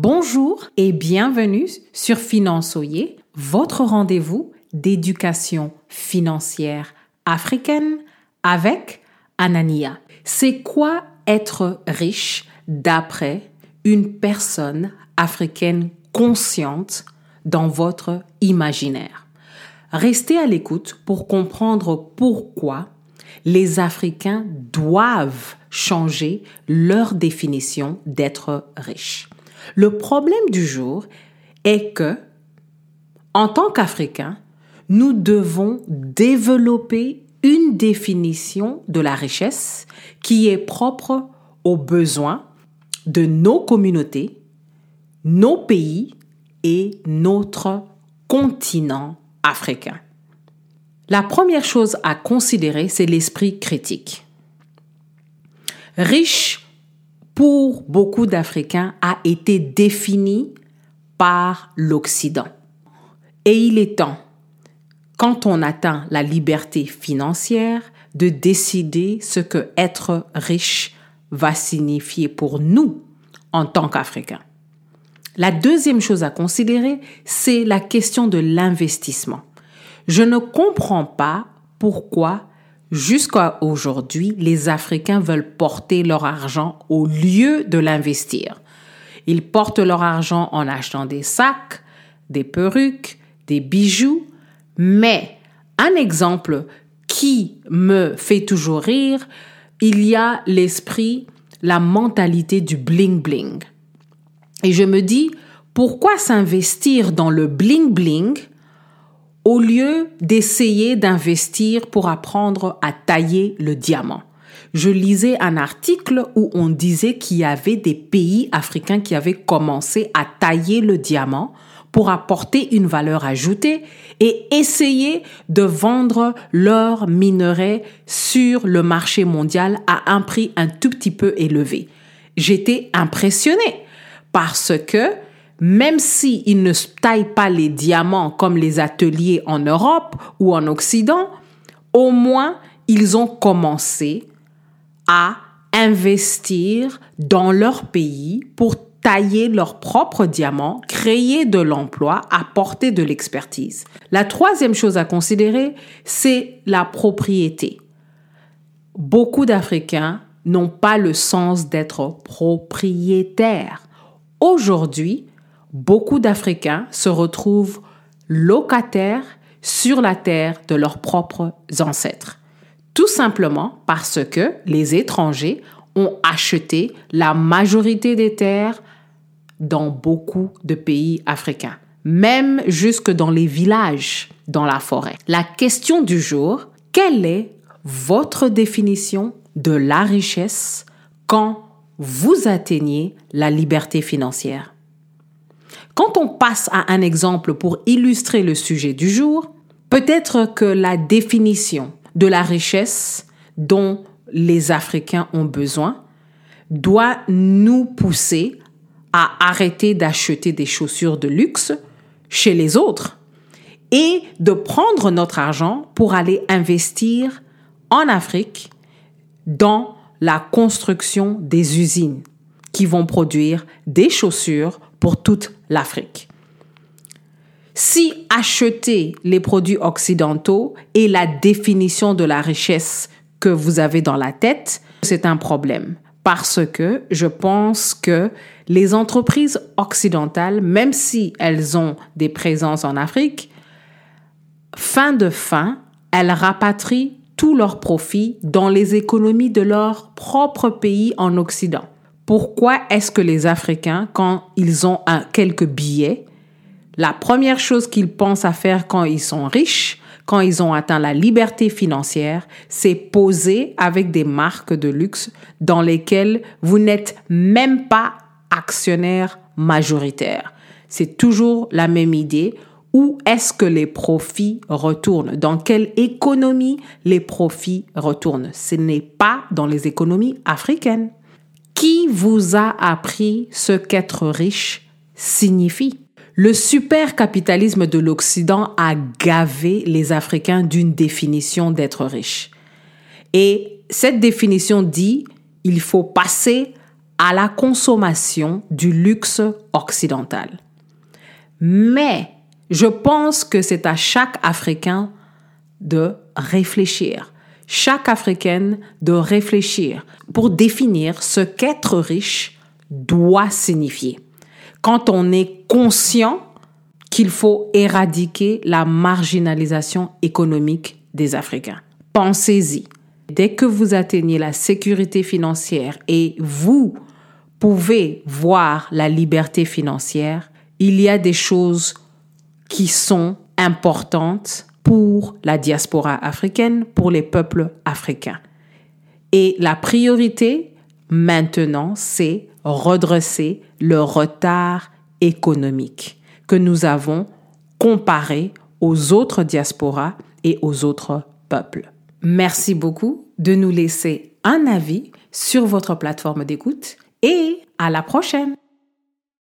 Bonjour et bienvenue sur Finançoyer, votre rendez-vous d'éducation financière africaine avec Anania. C'est quoi être riche d'après une personne africaine consciente dans votre imaginaire? Restez à l'écoute pour comprendre pourquoi les Africains doivent changer leur définition d'être riche. Le problème du jour est que, en tant qu'Africains, nous devons développer une définition de la richesse qui est propre aux besoins de nos communautés, nos pays et notre continent africain. La première chose à considérer, c'est l'esprit critique. Pour beaucoup d'Africains a été défini par l'Occident. Et il est temps, quand on atteint la liberté financière, de décider ce que être riche va signifier pour nous en tant qu'Africains. La deuxième chose à considérer, c'est la question de l'investissement. Je ne comprends pas pourquoi Jusqu'à aujourd'hui, les Africains veulent porter leur argent au lieu de l'investir. Ils portent leur argent en achetant des sacs, des perruques, des bijoux, mais un exemple qui me fait toujours rire, il y a l'esprit, la mentalité du bling bling. Et je me dis, pourquoi s'investir dans le bling bling au lieu d'essayer d'investir pour apprendre à tailler le diamant. Je lisais un article où on disait qu'il y avait des pays africains qui avaient commencé à tailler le diamant pour apporter une valeur ajoutée et essayer de vendre leurs minerais sur le marché mondial à un prix un tout petit peu élevé. J'étais impressionnée parce que même s'ils ne taillent pas les diamants comme les ateliers en Europe ou en Occident, au moins ils ont commencé à investir dans leur pays pour tailler leurs propres diamants, créer de l'emploi, apporter de l'expertise. La troisième chose à considérer, c'est la propriété. Beaucoup d'Africains n'ont pas le sens d'être propriétaires. Aujourd'hui, beaucoup d'Africains se retrouvent locataires sur la terre de leurs propres ancêtres. Tout simplement parce que les étrangers ont acheté la majorité des terres dans beaucoup de pays africains, même jusque dans les villages, dans la forêt. La question du jour, quelle est votre définition de la richesse quand vous atteignez la liberté financière? Quand on passe à un exemple pour illustrer le sujet du jour, peut-être que la définition de la richesse dont les Africains ont besoin doit nous pousser à arrêter d'acheter des chaussures de luxe chez les autres et de prendre notre argent pour aller investir en Afrique dans la construction des usines qui vont produire des chaussures pour toute l'Afrique. Si acheter les produits occidentaux est la définition de la richesse que vous avez dans la tête, c'est un problème. Parce que je pense que les entreprises occidentales, même si elles ont des présences en Afrique, fin de fin, elles rapatrient tous leurs profits dans les économies de leur propre pays en Occident. Pourquoi est-ce que les Africains, quand ils ont quelques billets, la première chose qu'ils pensent à faire quand ils sont riches, quand ils ont atteint la liberté financière, c'est poser avec des marques de luxe dans lesquelles vous n'êtes même pas actionnaire majoritaire. C'est toujours la même idée. Où est-ce que les profits retournent? Dans quelle économie les profits retournent? Ce n'est pas dans les économies africaines. Qui vous a appris ce qu'être riche signifie? Le supercapitalisme de l'Occident a gavé les Africains d'une définition d'être riche. Et cette définition dit il faut passer à la consommation du luxe occidental. Mais je pense que c'est à chaque Africain de réfléchir, chaque Africaine de réfléchir pour définir ce qu'être riche doit signifier. Quand on est conscient qu'il faut éradiquer la marginalisation économique des Africains. Pensez-y. Dès que vous atteignez la sécurité financière et vous pouvez voir la liberté financière, il y a des choses qui sont importantes pour la diaspora africaine, pour les peuples africains. Et la priorité maintenant, c'est redresser le retard économique que nous avons comparé aux autres diasporas et aux autres peuples. Merci beaucoup de nous laisser un avis sur votre plateforme d'écoute et à la prochaine.